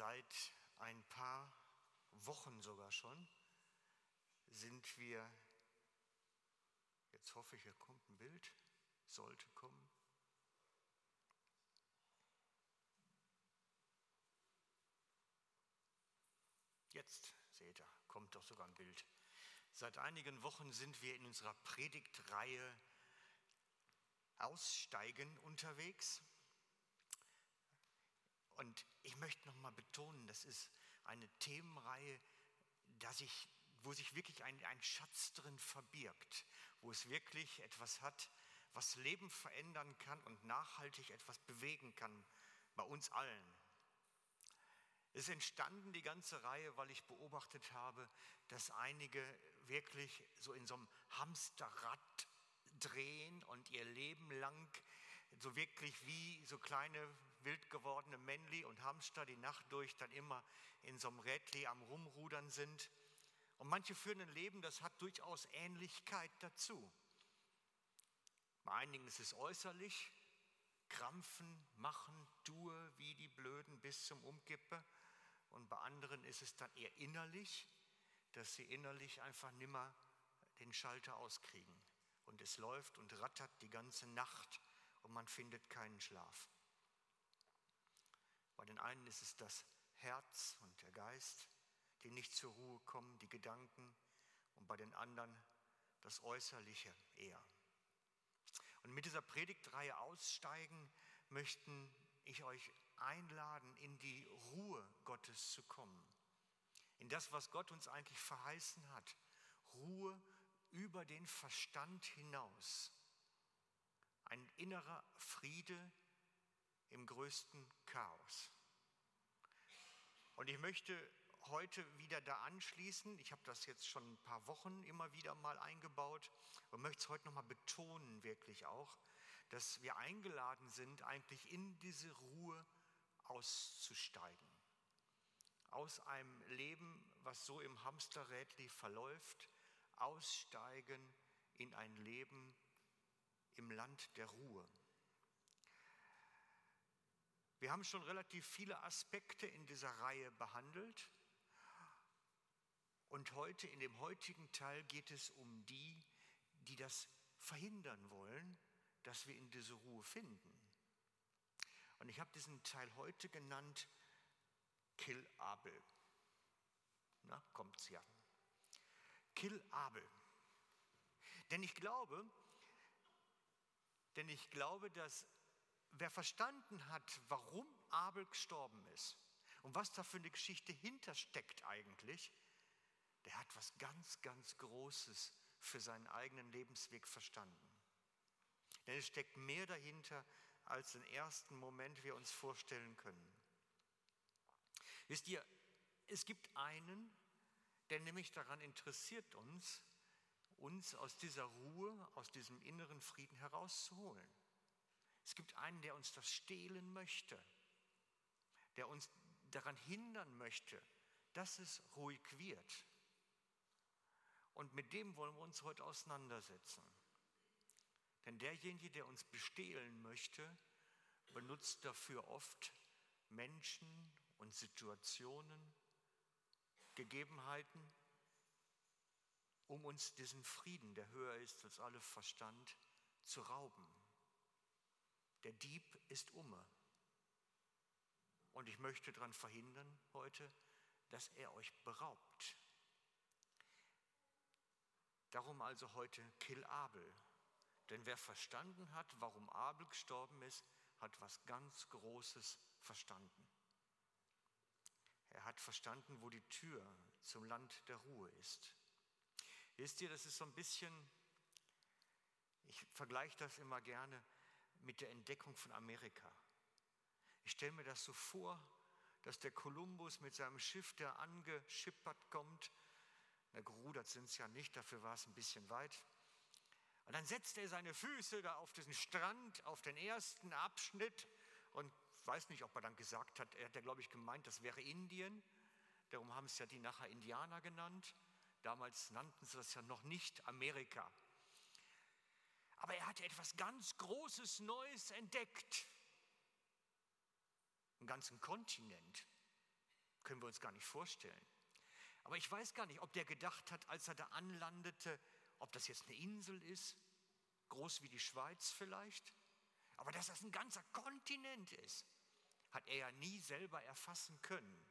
Seit ein paar Wochen sogar schon sind wir, jetzt hoffe ich, hier kommt ein Bild, sollte kommen. Jetzt seht ihr, kommt doch sogar ein Bild. Seit einigen Wochen sind wir in unserer Predigtreihe Aussteigen unterwegs. Und ich möchte noch mal betonen, das ist eine Themenreihe, dass ich, wo sich wirklich ein, ein Schatz drin verbirgt, wo es wirklich etwas hat, was Leben verändern kann und nachhaltig etwas bewegen kann bei uns allen. Es ist entstanden, die ganze Reihe, weil ich beobachtet habe, dass einige wirklich so in so einem Hamsterrad drehen und ihr Leben lang so wirklich wie so kleine wild gewordene Männli und Hamster die Nacht durch dann immer in so einem Rädli am Rumrudern sind. Und manche führen ein Leben, das hat durchaus Ähnlichkeit dazu. Bei einigen ist es äußerlich, krampfen, machen, tue wie die Blöden bis zum Umkippe. Und bei anderen ist es dann eher innerlich, dass sie innerlich einfach nimmer den Schalter auskriegen. Und es läuft und rattert die ganze Nacht und man findet keinen Schlaf. Bei den einen ist es das Herz und der Geist, die nicht zur Ruhe kommen, die Gedanken, und bei den anderen das Äußerliche eher. Und mit dieser Predigtreihe aussteigen möchten ich euch einladen, in die Ruhe Gottes zu kommen. In das, was Gott uns eigentlich verheißen hat. Ruhe über den Verstand hinaus. Ein innerer Friede im größten Chaos. Und ich möchte heute wieder da anschließen. Ich habe das jetzt schon ein paar Wochen immer wieder mal eingebaut und möchte es heute nochmal betonen, wirklich auch, dass wir eingeladen sind, eigentlich in diese Ruhe auszusteigen. Aus einem Leben, was so im Hamsterrädli verläuft, aussteigen in ein Leben im Land der Ruhe. Wir haben schon relativ viele Aspekte in dieser Reihe behandelt. Und heute, in dem heutigen Teil, geht es um die, die das verhindern wollen, dass wir in diese Ruhe finden. Und ich habe diesen Teil heute genannt Kill Abel. Na, kommt's ja. Kill Abel. Denn ich glaube, denn ich glaube, dass wer verstanden hat, warum Abel gestorben ist und was da für eine Geschichte hintersteckt eigentlich, der hat was ganz, ganz Großes für seinen eigenen Lebensweg verstanden. Denn es steckt mehr dahinter, als im ersten Moment wir uns vorstellen können. Wisst ihr, es gibt einen, der nämlich daran interessiert uns, uns aus dieser Ruhe, aus diesem inneren Frieden herauszuholen. Es gibt einen, der uns das stehlen möchte, der uns daran hindern möchte, dass es ruhig wird. Und mit dem wollen wir uns heute auseinandersetzen. Denn derjenige, der uns bestehlen möchte, benutzt dafür oft Menschen und Situationen, Gegebenheiten, um uns diesen Frieden, der höher ist als alle Verstand, zu rauben. Der Dieb ist umme. Und ich möchte daran verhindern heute, dass er euch beraubt. Darum also heute Kill Abel. Denn wer verstanden hat, warum Abel gestorben ist, hat was ganz Großes verstanden. Er hat verstanden, wo die Tür zum Land der Ruhe ist. Wisst ihr, das ist so ein bisschen, ich vergleiche das immer gerne mit der Entdeckung von Amerika. Ich stelle mir das so vor, dass der Kolumbus mit seinem Schiff, der angeschippert kommt, na, gerudert sind es ja nicht, dafür war es ein bisschen weit. Und dann setzt er seine Füße da auf diesen Strand, auf den ersten Abschnitt und weiß nicht, ob er dann gesagt hat, er hat ja, glaube ich, gemeint, das wäre Indien. Darum haben es ja die nachher Indianer genannt. Damals nannten sie das ja noch nicht Amerika. Aber er hatte etwas ganz Großes, Neues entdeckt. Einen ganzen Kontinent. Können wir uns gar nicht vorstellen. Aber ich weiß gar nicht, ob der gedacht hat, als er da anlandete, ob das jetzt eine Insel ist, groß wie die Schweiz vielleicht, aber dass das ein ganzer Kontinent ist, hat er ja nie selber erfassen können.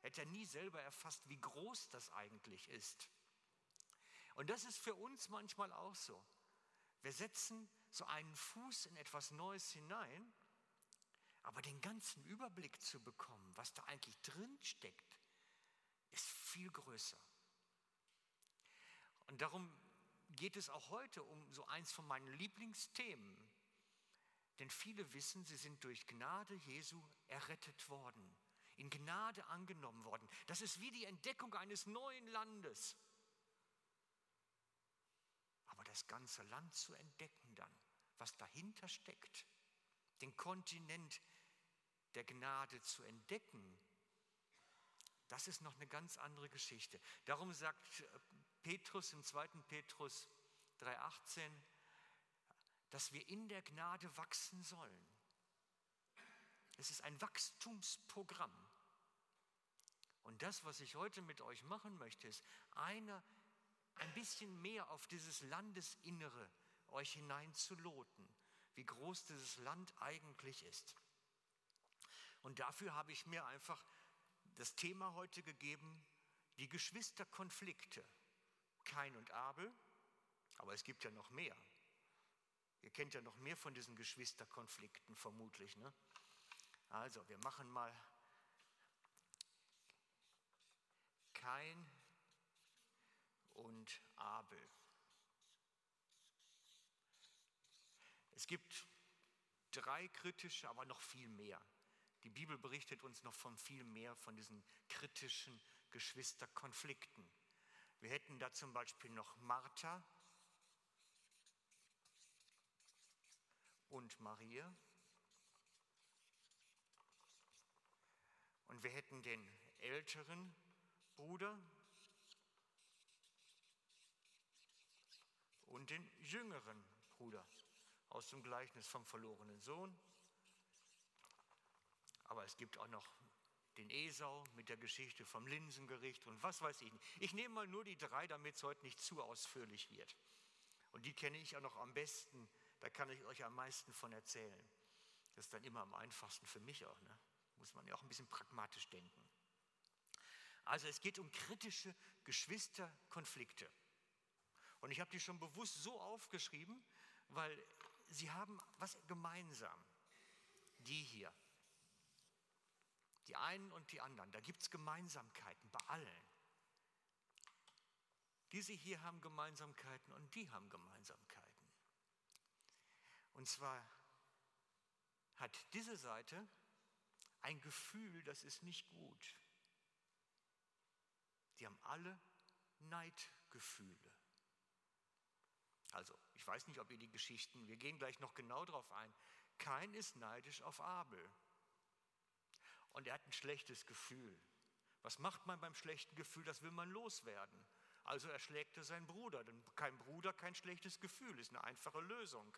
Hätte er nie selber erfasst, wie groß das eigentlich ist. Und das ist für uns manchmal auch so. Wir setzen so einen Fuß in etwas Neues hinein, aber den ganzen Überblick zu bekommen, was da eigentlich drin steckt, ist viel größer. Und darum geht es auch heute um so eins von meinen Lieblingsthemen. Denn viele wissen, sie sind durch Gnade Jesu errettet worden, in Gnade angenommen worden. Das ist wie die Entdeckung eines neuen Landes. Aber das ganze Land zu entdecken dann, was dahinter steckt, den Kontinent der Gnade zu entdecken, das ist noch eine ganz andere Geschichte. Darum sagt Petrus im 2. Petrus 3.18, dass wir in der Gnade wachsen sollen. Es ist ein Wachstumsprogramm. Und das, was ich heute mit euch machen möchte, ist eine, ein bisschen mehr auf dieses Landesinnere euch hineinzuloten, wie groß dieses Land eigentlich ist. Und dafür habe ich mir einfach das Thema heute gegeben, die Geschwisterkonflikte. Kain und Abel, aber es gibt ja noch mehr. Ihr kennt ja noch mehr von diesen Geschwisterkonflikten vermutlich. Ne? Also, wir machen mal Kain und Abel. Es gibt drei kritische, aber noch viel mehr. Die Bibel berichtet uns noch von viel mehr von diesen kritischen Geschwisterkonflikten. Wir hätten da zum Beispiel noch Martha und Maria. Und wir hätten den älteren Bruder und den jüngeren Bruder aus dem Gleichnis vom verlorenen Sohn. Aber es gibt auch noch den Esau mit der Geschichte vom Linsengericht und was weiß ich nicht. Ich nehme mal nur die drei, damit es heute nicht zu ausführlich wird. Und die kenne ich auch noch am besten, da kann ich euch am meisten von erzählen. Das ist dann immer am einfachsten für mich auch. Ne? Muss man ja auch ein bisschen pragmatisch denken. Also es geht um kritische Geschwisterkonflikte. Und ich habe die schon bewusst so aufgeschrieben, weil sie haben was gemeinsam. Die hier. Die einen und die anderen. Da gibt es Gemeinsamkeiten bei allen. Diese hier haben Gemeinsamkeiten und die haben Gemeinsamkeiten. Und zwar hat diese Seite ein Gefühl, das ist nicht gut. Die haben alle Neidgefühle. Also, ich weiß nicht, ob ihr die Geschichten, wir gehen gleich noch genau darauf ein. Kein ist neidisch auf Abel und er hat ein schlechtes Gefühl. Was macht man beim schlechten Gefühl? Das will man loswerden. Also erschlägt er seinen Bruder. Denn kein Bruder, kein schlechtes Gefühl, ist eine einfache Lösung.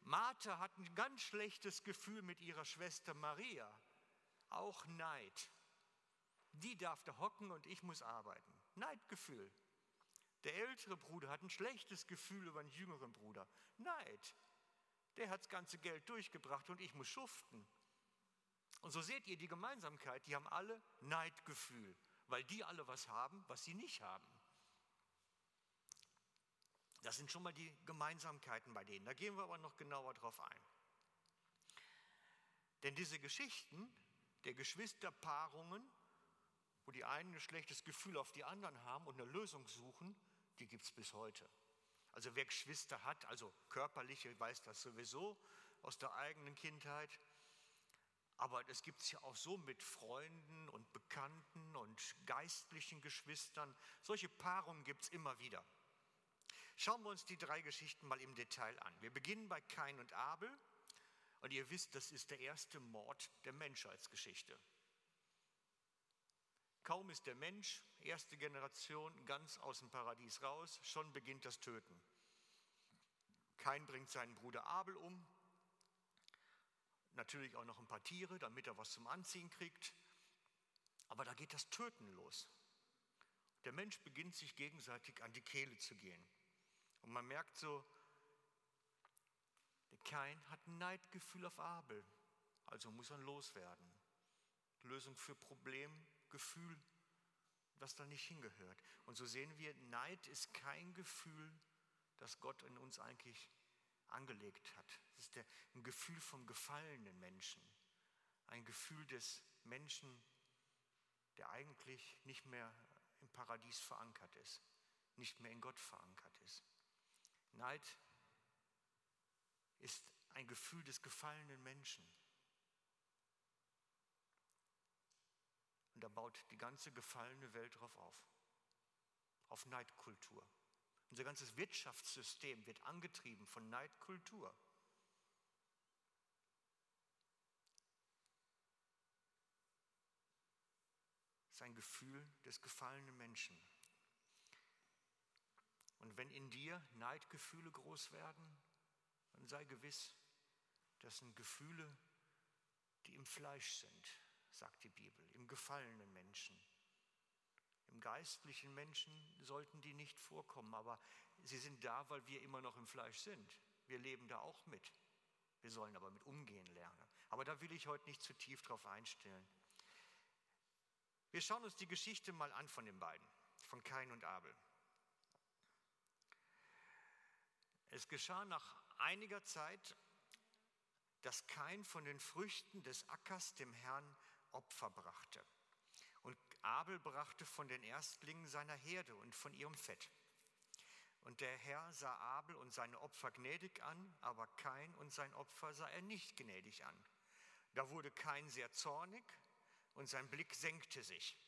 Martha hat ein ganz schlechtes Gefühl mit ihrer Schwester Maria. Auch Neid. Die darf da hocken und ich muss arbeiten. Neidgefühl. Der ältere Bruder hat ein schlechtes Gefühl über den jüngeren Bruder. Neid der hat das ganze Geld durchgebracht und ich muss schuften. Und so seht ihr die Gemeinsamkeit, die haben alle Neidgefühl, weil die alle was haben, was sie nicht haben. Das sind schon mal die Gemeinsamkeiten bei denen. Da gehen wir aber noch genauer drauf ein. Denn diese Geschichten der Geschwisterpaarungen, wo die einen ein schlechtes Gefühl auf die anderen haben und eine Lösung suchen, die gibt es bis heute. Also wer Geschwister hat, also körperliche, weiß das sowieso aus der eigenen Kindheit. Aber es gibt es ja auch so mit Freunden und Bekannten und geistlichen Geschwistern. Solche Paarungen gibt es immer wieder. Schauen wir uns die drei Geschichten mal im Detail an. Wir beginnen bei Kain und Abel. Und ihr wisst, das ist der erste Mord der Menschheitsgeschichte. Kaum ist der Mensch, erste Generation, ganz aus dem Paradies raus, schon beginnt das Töten. Kein bringt seinen Bruder Abel um. natürlich auch noch ein paar Tiere, damit er was zum Anziehen kriegt. Aber da geht das Töten los. Der Mensch beginnt sich gegenseitig an die Kehle zu gehen. Und man merkt so, der Kain hat ein Neidgefühl auf Abel, also muss er loswerden. Lösung für Problem, Gefühl, was da nicht hingehört. Und so sehen wir, Neid ist kein Gefühl, das Gott in uns eigentlich angelegt hat. Es ist der, ein Gefühl vom gefallenen Menschen, ein Gefühl des Menschen, der eigentlich nicht mehr im Paradies verankert ist, nicht mehr in Gott verankert ist. Neid ist ein Gefühl des gefallenen Menschen. Und da baut die ganze gefallene Welt drauf auf, auf Neidkultur. Unser ganzes Wirtschaftssystem wird angetrieben von Neidkultur. Es ist ein Gefühl des gefallenen Menschen. Und wenn in dir Neidgefühle groß werden, dann sei gewiss, das sind Gefühle, die im Fleisch sind, sagt die Bibel, im gefallenen Menschen. Im geistlichen Menschen sollten die nicht vorkommen, aber sie sind da, weil wir immer noch im Fleisch sind. Wir leben da auch mit. Wir sollen aber mit umgehen lernen. Aber da will ich heute nicht zu tief drauf einstellen. Wir schauen uns die Geschichte mal an von den beiden, von Kain und Abel. Es geschah nach einiger Zeit, dass Kain von den Früchten des Ackers dem Herrn Opfer brachte. Und Abel brachte von den Erstlingen seiner Herde und von ihrem Fett. Und der Herr sah Abel und seine Opfer gnädig an, aber Kain und sein Opfer sah er nicht gnädig an. Da wurde Kain sehr zornig und sein Blick senkte sich.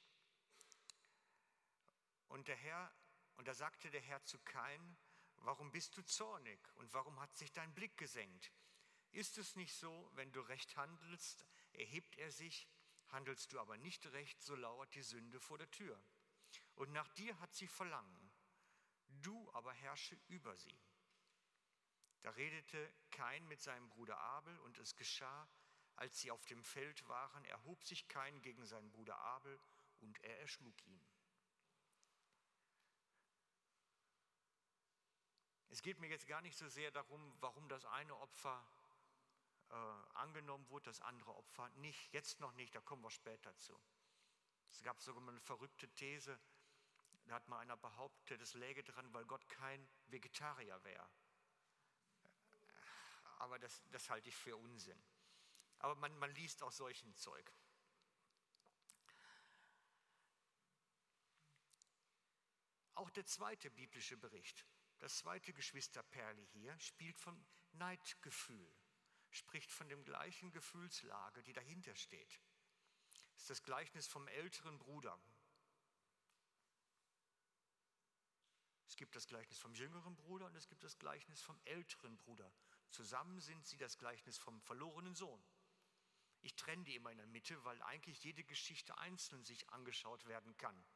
Und der Herr, und da sagte der Herr zu Kain, warum bist du zornig und warum hat sich dein Blick gesenkt? Ist es nicht so, wenn du recht handelst, erhebt er sich Handelst du aber nicht recht, so lauert die Sünde vor der Tür. Und nach dir hat sie Verlangen, du aber herrsche über sie. Da redete Kain mit seinem Bruder Abel und es geschah, als sie auf dem Feld waren, erhob sich Kain gegen seinen Bruder Abel und er erschlug ihn. Es geht mir jetzt gar nicht so sehr darum, warum das eine Opfer äh, angenommen wurde, das andere Opfer nicht. Jetzt noch nicht, da kommen wir später zu. Es gab sogar mal eine verrückte These, da hat mal einer behauptet, es läge dran, weil Gott kein Vegetarier wäre. Aber das, das halte ich für Unsinn. Aber man, man liest auch solchen Zeug. Auch der zweite biblische Bericht, das zweite Geschwisterperle hier, spielt vom Neidgefühl spricht von dem gleichen Gefühlslage, die dahinter steht. Das ist das Gleichnis vom älteren Bruder. Es gibt das Gleichnis vom jüngeren Bruder und es gibt das Gleichnis vom älteren Bruder. Zusammen sind sie das Gleichnis vom verlorenen Sohn. Ich trenne die immer in der Mitte, weil eigentlich jede Geschichte einzeln sich angeschaut werden kann.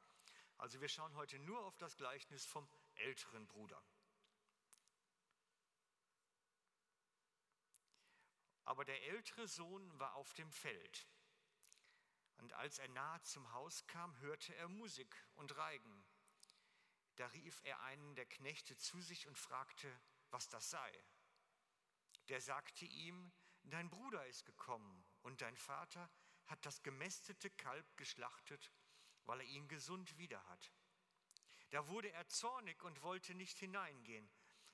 Also wir schauen heute nur auf das Gleichnis vom älteren Bruder. Aber der ältere Sohn war auf dem Feld. Und als er nahe zum Haus kam, hörte er Musik und Reigen. Da rief er einen der Knechte zu sich und fragte, was das sei. Der sagte ihm, dein Bruder ist gekommen und dein Vater hat das gemästete Kalb geschlachtet, weil er ihn gesund wieder hat. Da wurde er zornig und wollte nicht hineingehen.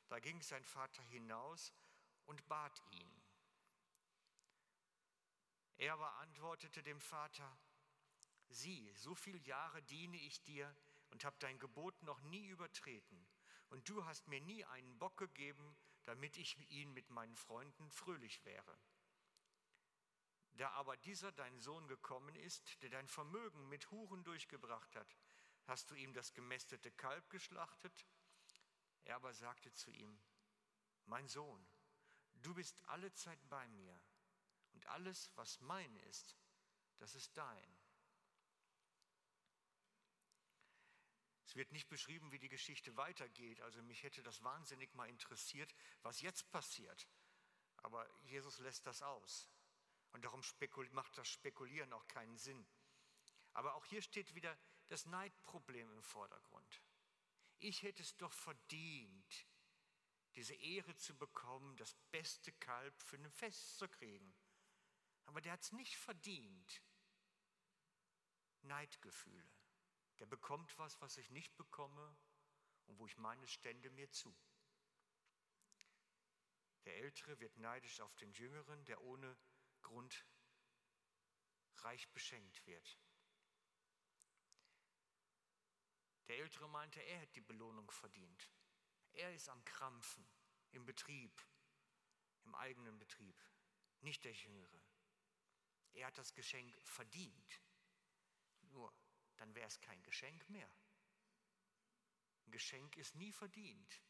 Da ging sein Vater hinaus und bat ihn. Er aber antwortete dem Vater, sieh, so viele Jahre diene ich dir und habe dein Gebot noch nie übertreten. Und du hast mir nie einen Bock gegeben, damit ich ihn mit meinen Freunden fröhlich wäre. Da aber dieser dein Sohn gekommen ist, der dein Vermögen mit Huren durchgebracht hat, hast du ihm das gemästete Kalb geschlachtet? Er aber sagte zu ihm, mein Sohn, du bist alle Zeit bei mir und alles, was mein ist, das ist dein. Es wird nicht beschrieben, wie die Geschichte weitergeht. Also mich hätte das wahnsinnig mal interessiert, was jetzt passiert. Aber Jesus lässt das aus. Und darum macht das Spekulieren auch keinen Sinn. Aber auch hier steht wieder das Neidproblem im Vordergrund. Ich hätte es doch verdient, diese Ehre zu bekommen, das beste Kalb für ein Fest zu kriegen. Aber der hat es nicht verdient. Neidgefühle. Der bekommt was, was ich nicht bekomme und wo ich meine, stände mir zu. Der Ältere wird neidisch auf den Jüngeren, der ohne Grund reich beschenkt wird. Der Ältere meinte, er hätte die Belohnung verdient. Er ist am Krampfen im Betrieb, im eigenen Betrieb, nicht der Jüngere. Er hat das Geschenk verdient. Nur, dann wäre es kein Geschenk mehr. Ein Geschenk ist nie verdient.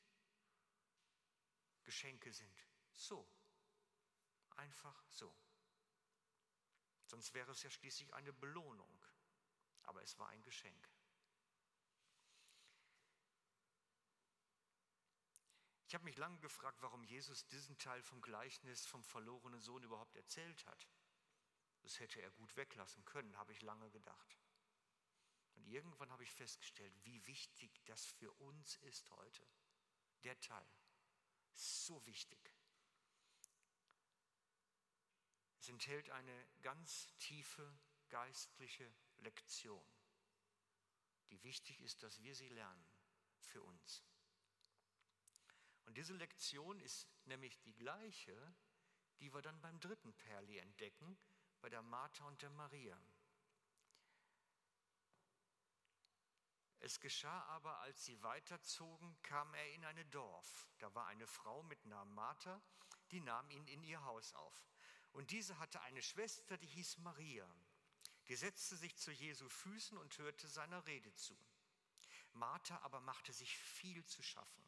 Geschenke sind so, einfach so. Sonst wäre es ja schließlich eine Belohnung, aber es war ein Geschenk. Ich habe mich lange gefragt, warum Jesus diesen Teil vom Gleichnis vom verlorenen Sohn überhaupt erzählt hat. Das hätte er gut weglassen können, habe ich lange gedacht. Und irgendwann habe ich festgestellt, wie wichtig das für uns ist heute. Der Teil. So wichtig. Es enthält eine ganz tiefe geistliche Lektion, die wichtig ist, dass wir sie lernen für uns. Und diese Lektion ist nämlich die gleiche, die wir dann beim dritten Perli entdecken, bei der Martha und der Maria. Es geschah aber, als sie weiterzogen, kam er in ein Dorf. Da war eine Frau mit Namen Martha, die nahm ihn in ihr Haus auf. Und diese hatte eine Schwester, die hieß Maria. Die setzte sich zu Jesu Füßen und hörte seiner Rede zu. Martha aber machte sich viel zu schaffen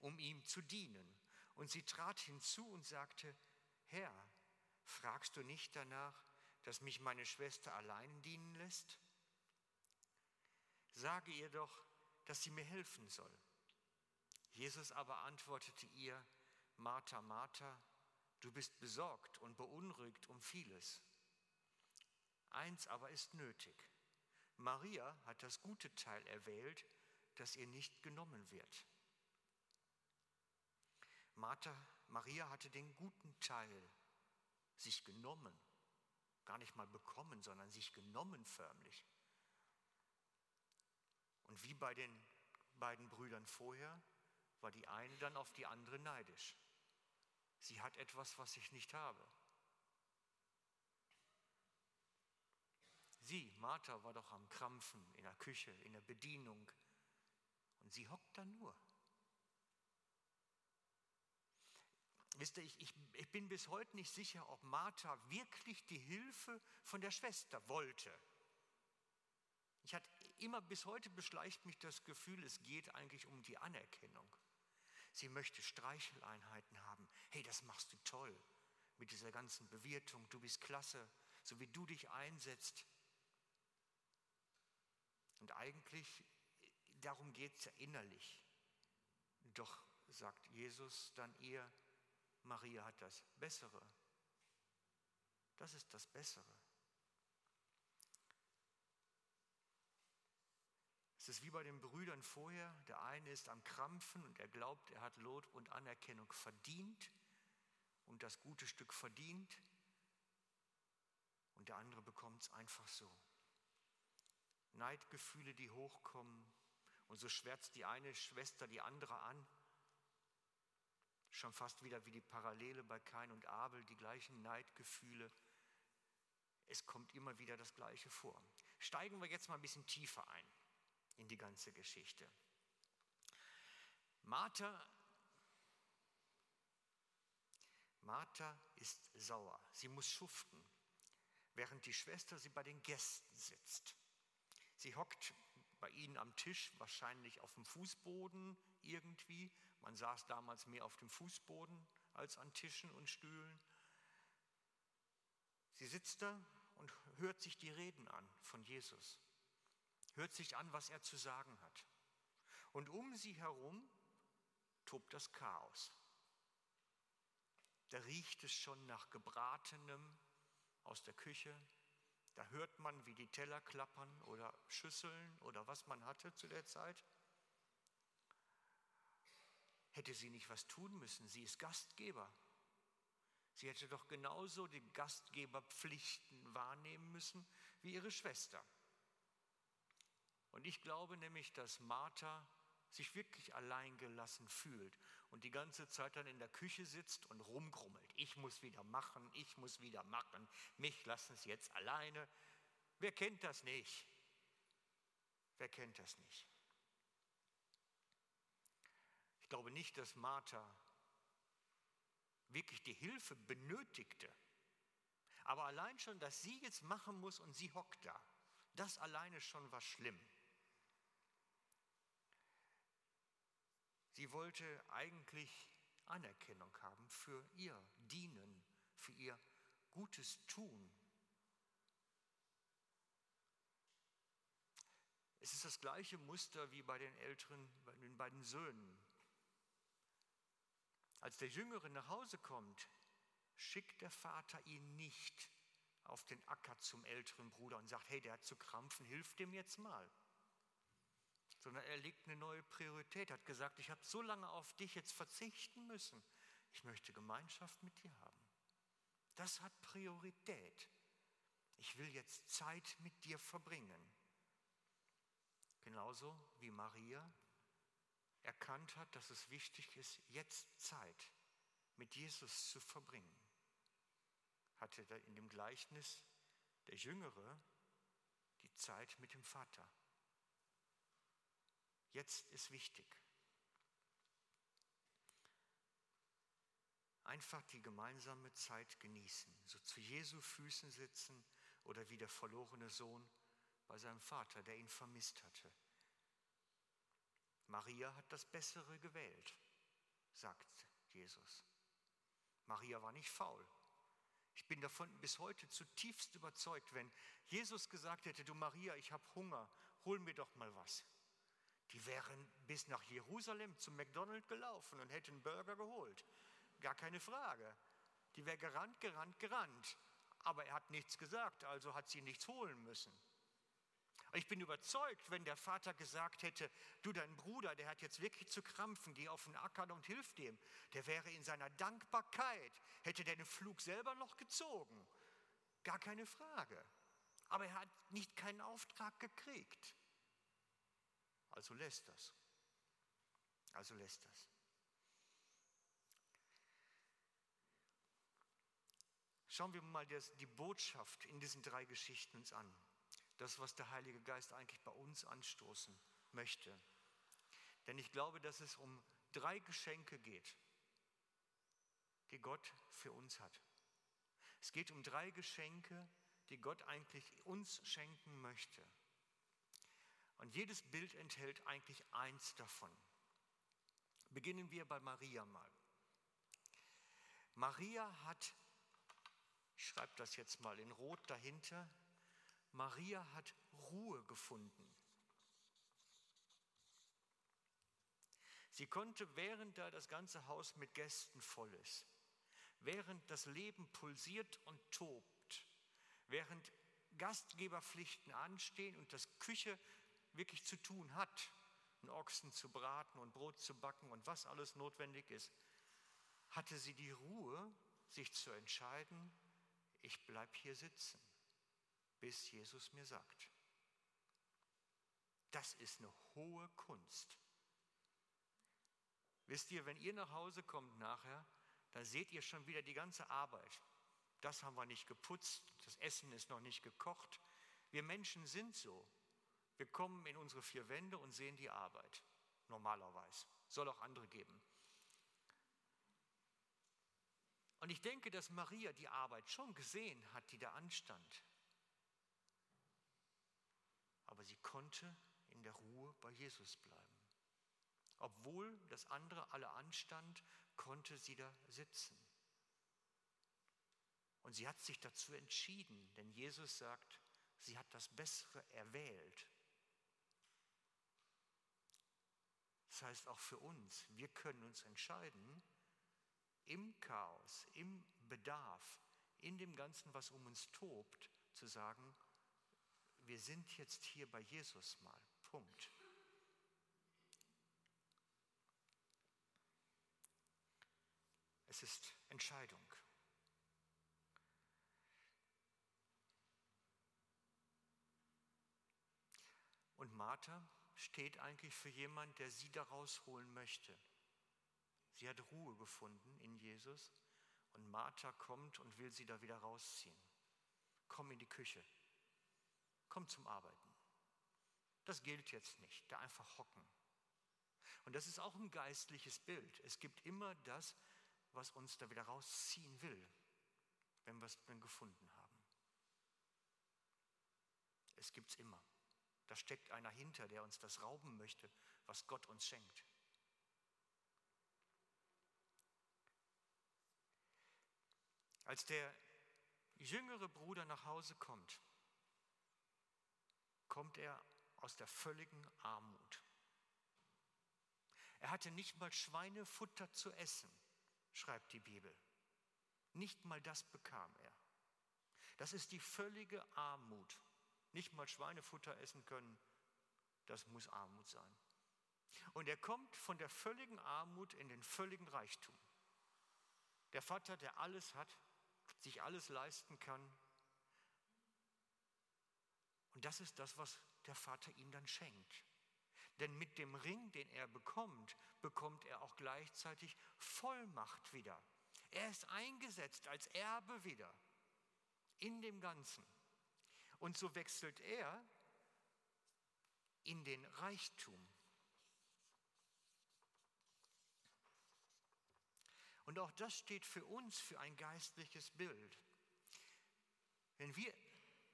um ihm zu dienen. Und sie trat hinzu und sagte, Herr, fragst du nicht danach, dass mich meine Schwester allein dienen lässt? Sage ihr doch, dass sie mir helfen soll. Jesus aber antwortete ihr, Martha, Martha, du bist besorgt und beunruhigt um vieles. Eins aber ist nötig. Maria hat das gute Teil erwählt, das ihr nicht genommen wird. Martha, Maria hatte den guten Teil sich genommen, gar nicht mal bekommen, sondern sich genommen förmlich. Und wie bei den beiden Brüdern vorher, war die eine dann auf die andere neidisch. Sie hat etwas, was ich nicht habe. Sie, Martha, war doch am Krampfen in der Küche, in der Bedienung. Und sie hockt da nur. Wisst ihr, ich, ich, ich bin bis heute nicht sicher, ob Martha wirklich die Hilfe von der Schwester wollte. Ich hatte immer bis heute beschleicht mich das Gefühl, es geht eigentlich um die Anerkennung. Sie möchte Streicheleinheiten haben. Hey, das machst du toll mit dieser ganzen Bewirtung. Du bist klasse, so wie du dich einsetzt. Und eigentlich, darum geht es ja innerlich. Doch sagt Jesus dann ihr, Maria hat das Bessere. Das ist das Bessere. Es ist wie bei den Brüdern vorher. Der eine ist am Krampfen und er glaubt, er hat Lob und Anerkennung verdient und das gute Stück verdient. Und der andere bekommt es einfach so. Neidgefühle, die hochkommen. Und so schwärzt die eine Schwester die andere an. Schon fast wieder wie die Parallele bei Kain und Abel, die gleichen Neidgefühle. Es kommt immer wieder das Gleiche vor. Steigen wir jetzt mal ein bisschen tiefer ein in die ganze Geschichte. Martha, Martha ist sauer. Sie muss schuften, während die Schwester sie bei den Gästen sitzt. Sie hockt bei ihnen am Tisch, wahrscheinlich auf dem Fußboden irgendwie, man saß damals mehr auf dem Fußboden als an Tischen und Stühlen. Sie sitzt da und hört sich die Reden an von Jesus, hört sich an, was er zu sagen hat. Und um sie herum tobt das Chaos. Da riecht es schon nach gebratenem, aus der Küche. Da hört man, wie die Teller klappern oder Schüsseln oder was man hatte zu der Zeit. Hätte sie nicht was tun müssen? Sie ist Gastgeber. Sie hätte doch genauso die Gastgeberpflichten wahrnehmen müssen wie ihre Schwester. Und ich glaube nämlich, dass Martha sich wirklich alleingelassen fühlt und die ganze Zeit dann in der Küche sitzt und rumgrummelt. Ich muss wieder machen, ich muss wieder machen, mich lassen Sie jetzt alleine. Wer kennt das nicht? Wer kennt das nicht? Ich glaube nicht, dass Martha wirklich die Hilfe benötigte. Aber allein schon, dass sie jetzt machen muss und sie hockt da, das alleine schon war schlimm. Sie wollte eigentlich Anerkennung haben für ihr Dienen, für ihr Gutes tun. Es ist das gleiche Muster wie bei den älteren, bei den beiden Söhnen. Als der Jüngere nach Hause kommt, schickt der Vater ihn nicht auf den Acker zum älteren Bruder und sagt, hey, der hat zu krampfen, hilf dem jetzt mal. Sondern er legt eine neue Priorität, hat gesagt, ich habe so lange auf dich jetzt verzichten müssen. Ich möchte Gemeinschaft mit dir haben. Das hat Priorität. Ich will jetzt Zeit mit dir verbringen. Genauso wie Maria erkannt hat, dass es wichtig ist, jetzt Zeit mit Jesus zu verbringen, hatte in dem Gleichnis der Jüngere die Zeit mit dem Vater. Jetzt ist wichtig. Einfach die gemeinsame Zeit genießen, so zu Jesu Füßen sitzen oder wie der verlorene Sohn bei seinem Vater, der ihn vermisst hatte. Maria hat das Bessere gewählt, sagt Jesus. Maria war nicht faul. Ich bin davon bis heute zutiefst überzeugt, wenn Jesus gesagt hätte, du Maria, ich habe Hunger, hol mir doch mal was. Die wären bis nach Jerusalem zum McDonald's gelaufen und hätten Burger geholt. Gar keine Frage. Die wäre gerannt, gerannt, gerannt. Aber er hat nichts gesagt, also hat sie nichts holen müssen. Ich bin überzeugt, wenn der Vater gesagt hätte, du dein Bruder, der hat jetzt wirklich zu krampfen, geh auf den Acker und hilf dem, der wäre in seiner Dankbarkeit, hätte der den Flug selber noch gezogen. Gar keine Frage. Aber er hat nicht keinen Auftrag gekriegt. Also lässt das. Also lässt das. Schauen wir mal die Botschaft in diesen drei Geschichten uns an das, was der Heilige Geist eigentlich bei uns anstoßen möchte. Denn ich glaube, dass es um drei Geschenke geht, die Gott für uns hat. Es geht um drei Geschenke, die Gott eigentlich uns schenken möchte. Und jedes Bild enthält eigentlich eins davon. Beginnen wir bei Maria mal. Maria hat, ich schreibe das jetzt mal in Rot dahinter, Maria hat Ruhe gefunden. Sie konnte, während da das ganze Haus mit Gästen voll ist, während das Leben pulsiert und tobt, während Gastgeberpflichten anstehen und das Küche wirklich zu tun hat, einen Ochsen zu braten und Brot zu backen und was alles notwendig ist, hatte sie die Ruhe, sich zu entscheiden, ich bleibe hier sitzen bis Jesus mir sagt. Das ist eine hohe Kunst. Wisst ihr, wenn ihr nach Hause kommt nachher, dann seht ihr schon wieder die ganze Arbeit. Das haben wir nicht geputzt, das Essen ist noch nicht gekocht. Wir Menschen sind so. Wir kommen in unsere vier Wände und sehen die Arbeit. Normalerweise. Soll auch andere geben. Und ich denke, dass Maria die Arbeit schon gesehen hat, die da anstand aber sie konnte in der Ruhe bei Jesus bleiben. Obwohl das andere alle anstand, konnte sie da sitzen. Und sie hat sich dazu entschieden, denn Jesus sagt, sie hat das Bessere erwählt. Das heißt auch für uns, wir können uns entscheiden, im Chaos, im Bedarf, in dem Ganzen, was um uns tobt, zu sagen, wir sind jetzt hier bei Jesus mal. Punkt. Es ist Entscheidung. Und Martha steht eigentlich für jemanden, der sie da rausholen möchte. Sie hat Ruhe gefunden in Jesus und Martha kommt und will sie da wieder rausziehen. Komm in die Küche. Komm zum Arbeiten. Das gilt jetzt nicht. Da einfach hocken. Und das ist auch ein geistliches Bild. Es gibt immer das, was uns da wieder rausziehen will, wenn wir es dann gefunden haben. Es gibt es immer. Da steckt einer hinter, der uns das rauben möchte, was Gott uns schenkt. Als der jüngere Bruder nach Hause kommt, kommt er aus der völligen Armut. Er hatte nicht mal Schweinefutter zu essen, schreibt die Bibel. Nicht mal das bekam er. Das ist die völlige Armut nicht mal Schweinefutter essen können, das muss Armut sein. Und er kommt von der völligen Armut in den völligen Reichtum. Der Vater, der alles hat, sich alles leisten kann. Und das ist das, was der Vater ihm dann schenkt. Denn mit dem Ring, den er bekommt, bekommt er auch gleichzeitig Vollmacht wieder. Er ist eingesetzt als Erbe wieder in dem Ganzen. Und so wechselt er in den Reichtum. Und auch das steht für uns für ein geistliches Bild. Wenn wir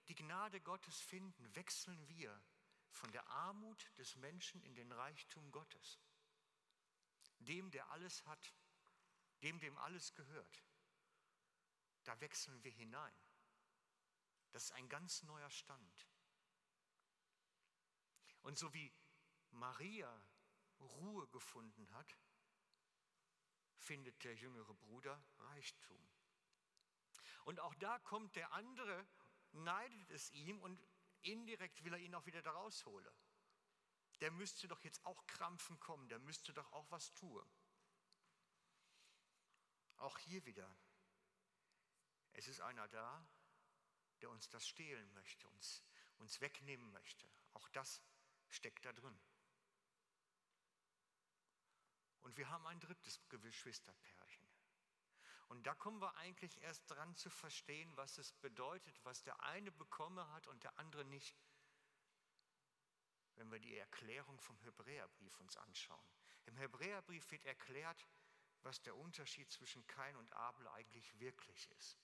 die Gnade Gottes finden, wechseln wir von der Armut des Menschen in den Reichtum Gottes. Dem, der alles hat, dem, dem alles gehört. Da wechseln wir hinein. Das ist ein ganz neuer Stand. Und so wie Maria Ruhe gefunden hat, findet der jüngere Bruder Reichtum. Und auch da kommt der andere, neidet es ihm und indirekt will er ihn auch wieder da rausholen. Der müsste doch jetzt auch krampfen kommen, der müsste doch auch was tun. Auch hier wieder, es ist einer da, der uns das stehlen möchte, uns, uns wegnehmen möchte. Auch das steckt da drin. Und wir haben ein drittes Geschwisterpärchen. Und da kommen wir eigentlich erst dran zu verstehen, was es bedeutet, was der eine bekommen hat und der andere nicht, wenn wir die Erklärung vom Hebräerbrief uns anschauen. Im Hebräerbrief wird erklärt, was der Unterschied zwischen Kain und Abel eigentlich wirklich ist.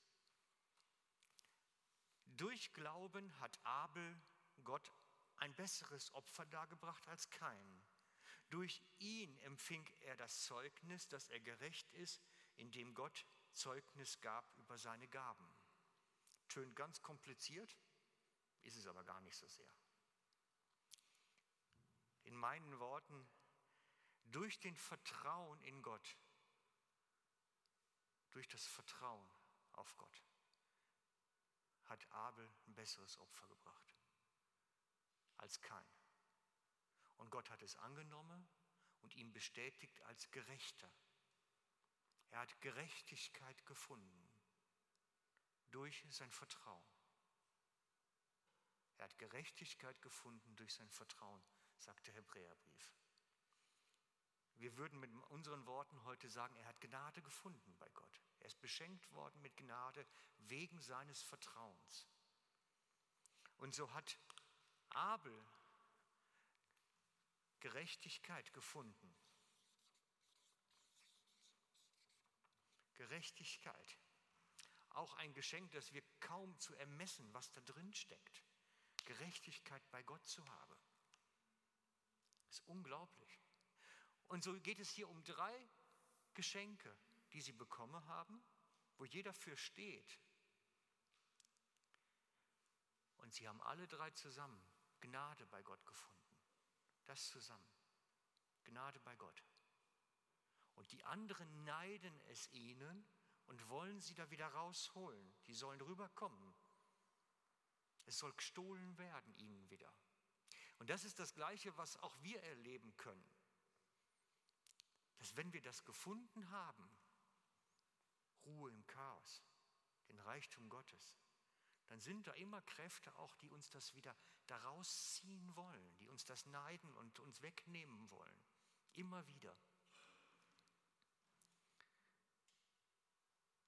Durch Glauben hat Abel Gott ein besseres Opfer dargebracht als Kain. Durch ihn empfing er das Zeugnis, dass er gerecht ist, indem Gott Zeugnis gab über seine Gaben. Tönt ganz kompliziert, ist es aber gar nicht so sehr. In meinen Worten, durch den Vertrauen in Gott, durch das Vertrauen auf Gott hat Abel ein besseres Opfer gebracht als Kain. Und Gott hat es angenommen und ihn bestätigt als Gerechter. Er hat Gerechtigkeit gefunden durch sein Vertrauen. Er hat Gerechtigkeit gefunden durch sein Vertrauen, sagt der Hebräerbrief. Wir würden mit unseren Worten heute sagen, er hat Gnade gefunden bei Gott. Er ist beschenkt worden mit Gnade wegen seines Vertrauens. Und so hat Abel Gerechtigkeit gefunden. Gerechtigkeit. Auch ein Geschenk, das wir kaum zu ermessen, was da drin steckt. Gerechtigkeit bei Gott zu haben. Ist unglaublich. Und so geht es hier um drei Geschenke, die sie bekommen haben, wo jeder für steht. Und sie haben alle drei zusammen Gnade bei Gott gefunden. Das zusammen. Gnade bei Gott. Und die anderen neiden es ihnen und wollen sie da wieder rausholen. Die sollen rüberkommen. Es soll gestohlen werden ihnen wieder. Und das ist das Gleiche, was auch wir erleben können. Dass wenn wir das gefunden haben, Ruhe im Chaos, den Reichtum Gottes, dann sind da immer Kräfte auch, die uns das wieder daraus ziehen wollen, die uns das neiden und uns wegnehmen wollen. Immer wieder.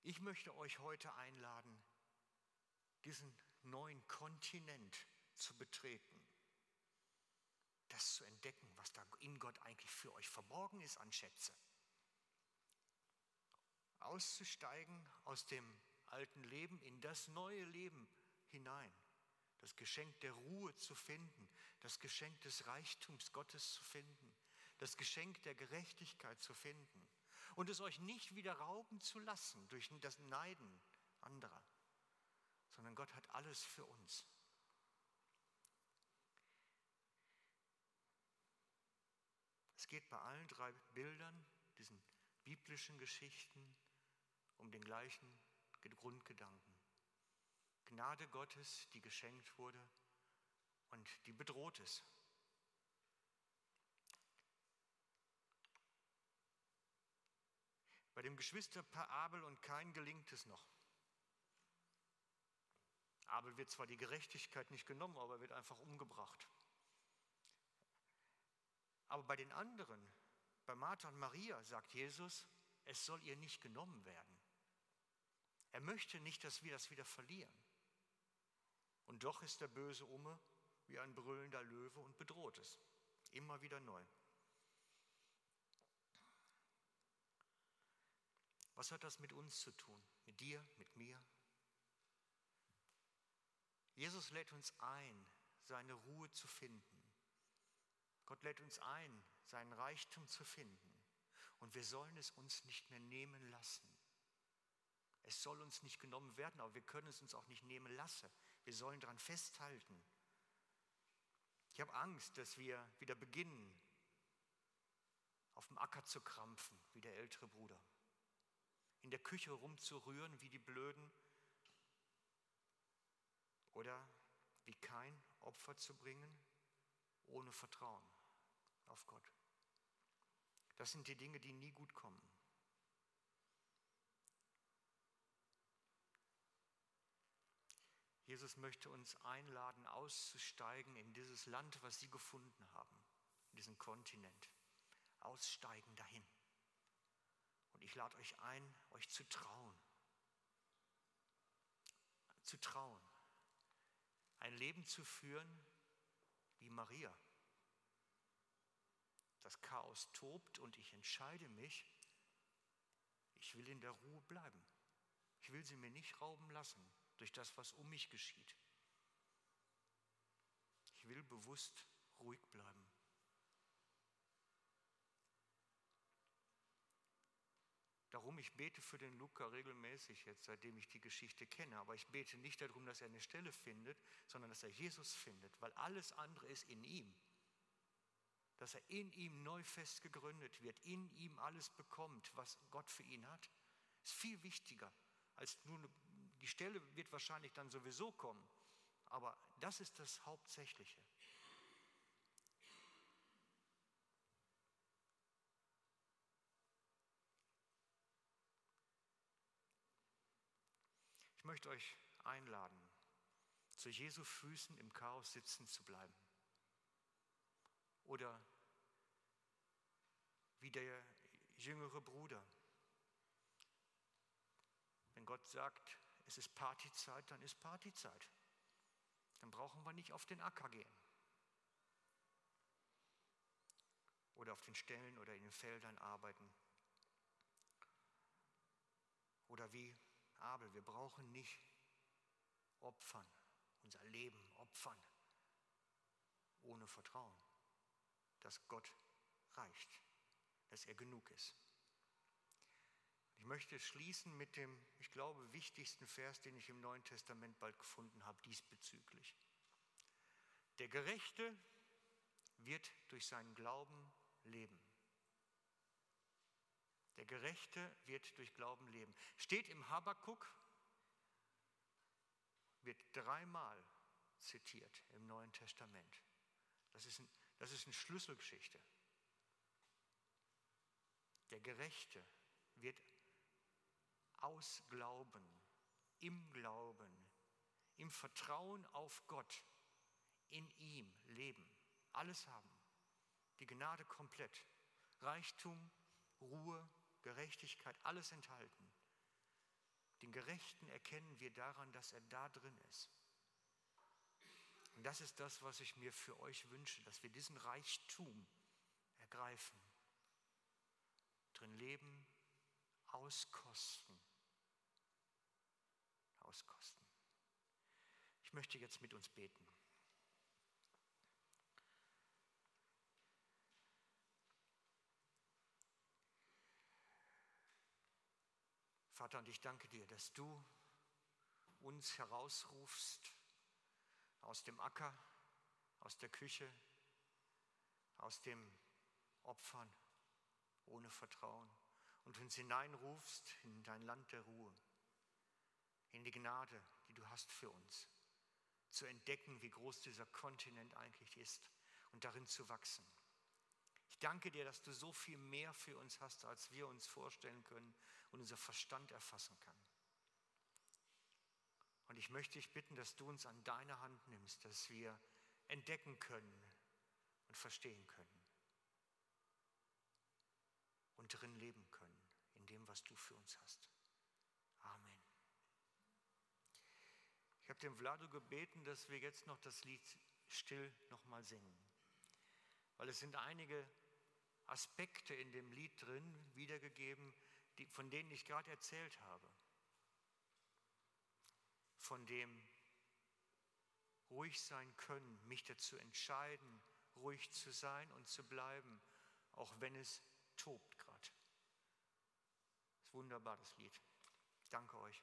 Ich möchte euch heute einladen, diesen neuen Kontinent zu betreten, das zu entdecken, was da in Gott eigentlich für euch verborgen ist an Schätze. Auszusteigen aus dem alten Leben in das neue Leben hinein, das Geschenk der Ruhe zu finden, das Geschenk des Reichtums Gottes zu finden, das Geschenk der Gerechtigkeit zu finden und es euch nicht wieder rauben zu lassen durch das Neiden anderer, sondern Gott hat alles für uns. Es geht bei allen drei Bildern, diesen biblischen Geschichten, um den gleichen Grundgedanken. Gnade Gottes, die geschenkt wurde und die bedroht ist. Bei dem Geschwisterpaar Abel und Kain gelingt es noch. Abel wird zwar die Gerechtigkeit nicht genommen, aber wird einfach umgebracht. Aber bei den anderen, bei Martha und Maria, sagt Jesus, es soll ihr nicht genommen werden. Er möchte nicht, dass wir das wieder verlieren. Und doch ist der böse Umme wie ein brüllender Löwe und bedroht es. Immer wieder neu. Was hat das mit uns zu tun? Mit dir, mit mir? Jesus lädt uns ein, seine Ruhe zu finden. Gott lädt uns ein, seinen Reichtum zu finden. Und wir sollen es uns nicht mehr nehmen lassen. Es soll uns nicht genommen werden, aber wir können es uns auch nicht nehmen lassen. Wir sollen daran festhalten. Ich habe Angst, dass wir wieder beginnen, auf dem Acker zu krampfen, wie der ältere Bruder in der Küche rumzurühren wie die Blöden oder wie kein Opfer zu bringen ohne Vertrauen auf Gott. Das sind die Dinge, die nie gut kommen. Jesus möchte uns einladen, auszusteigen in dieses Land, was Sie gefunden haben, in diesen Kontinent. Aussteigen dahin. Und ich lade euch ein, euch zu trauen. Zu trauen. Ein Leben zu führen wie Maria. Das Chaos tobt und ich entscheide mich, ich will in der Ruhe bleiben. Ich will sie mir nicht rauben lassen durch das, was um mich geschieht. Ich will bewusst ruhig bleiben. Darum, ich bete für den Luca regelmäßig jetzt, seitdem ich die Geschichte kenne. Aber ich bete nicht darum, dass er eine Stelle findet, sondern dass er Jesus findet, weil alles andere ist in ihm. Dass er in ihm neu fest gegründet wird, in ihm alles bekommt, was Gott für ihn hat, ist viel wichtiger als nur die Stelle wird wahrscheinlich dann sowieso kommen. Aber das ist das Hauptsächliche. Ich möchte euch einladen, zu Jesu Füßen im Chaos sitzen zu bleiben. Oder wie der jüngere Bruder. Wenn Gott sagt, es ist Partyzeit, dann ist Partyzeit. Dann brauchen wir nicht auf den Acker gehen. Oder auf den Stellen oder in den Feldern arbeiten. Oder wie Abel, wir brauchen nicht opfern, unser Leben opfern, ohne Vertrauen, dass Gott reicht, dass er genug ist. Ich möchte schließen mit dem, ich glaube, wichtigsten Vers, den ich im Neuen Testament bald gefunden habe diesbezüglich. Der Gerechte wird durch seinen Glauben leben. Der Gerechte wird durch Glauben leben. Steht im Habakkuk, wird dreimal zitiert im Neuen Testament. Das ist, ein, das ist eine Schlüsselgeschichte. Der Gerechte wird aus Glauben, im Glauben, im Vertrauen auf Gott, in ihm leben, alles haben. Die Gnade komplett. Reichtum, Ruhe, Gerechtigkeit, alles enthalten. Den Gerechten erkennen wir daran, dass er da drin ist. Und das ist das, was ich mir für euch wünsche, dass wir diesen Reichtum ergreifen, drin leben, auskosten. Auskosten. Ich möchte jetzt mit uns beten. Vater, und ich danke dir, dass du uns herausrufst aus dem Acker, aus der Küche, aus dem Opfern ohne Vertrauen und uns hineinrufst in dein Land der Ruhe, in die Gnade, die du hast für uns, zu entdecken, wie groß dieser Kontinent eigentlich ist und darin zu wachsen. Danke dir, dass du so viel mehr für uns hast, als wir uns vorstellen können und unser Verstand erfassen kann. Und ich möchte dich bitten, dass du uns an deine Hand nimmst, dass wir entdecken können und verstehen können und drin leben können, in dem, was du für uns hast. Amen. Ich habe dem Vlado gebeten, dass wir jetzt noch das Lied still nochmal singen, weil es sind einige Aspekte in dem Lied drin wiedergegeben, die, von denen ich gerade erzählt habe von dem ruhig sein können, mich dazu entscheiden, ruhig zu sein und zu bleiben, auch wenn es tobt gerade. Ist wunderbar, das Lied. Danke euch.